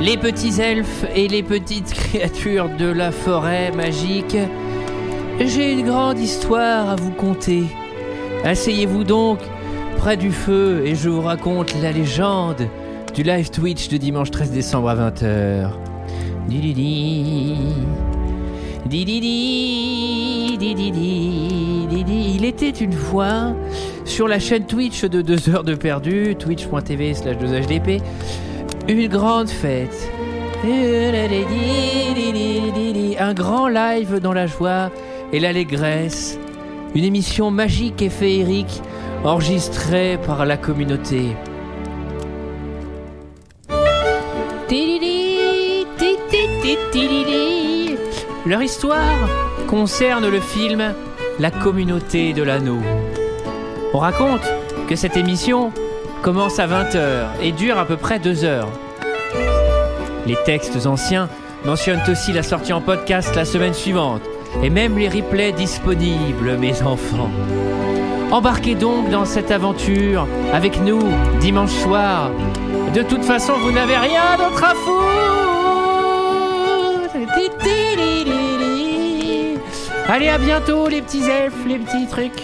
les petits elfes et les petites créatures de la forêt magique, j'ai une grande histoire à vous conter. Asseyez-vous donc près du feu et je vous raconte la légende du live Twitch de dimanche 13 décembre à 20h. Dididi. Dididi. Dididi. Didi. Il était une fois sur la chaîne Twitch de 2 heures de perdu, twitch.tv slash 2hdp, une grande fête. Un grand live dans la joie et l'allégresse. Une émission magique et féerique enregistrée par la communauté. Leur histoire concerne le film La communauté de l'anneau. On raconte que cette émission commence à 20h et dure à peu près 2 heures. Les textes anciens mentionnent aussi la sortie en podcast la semaine suivante et même les replays disponibles, mes enfants. Embarquez donc dans cette aventure avec nous dimanche soir. De toute façon, vous n'avez rien d'autre à foutre. Allez, à bientôt les petits elfes, les petits trucs.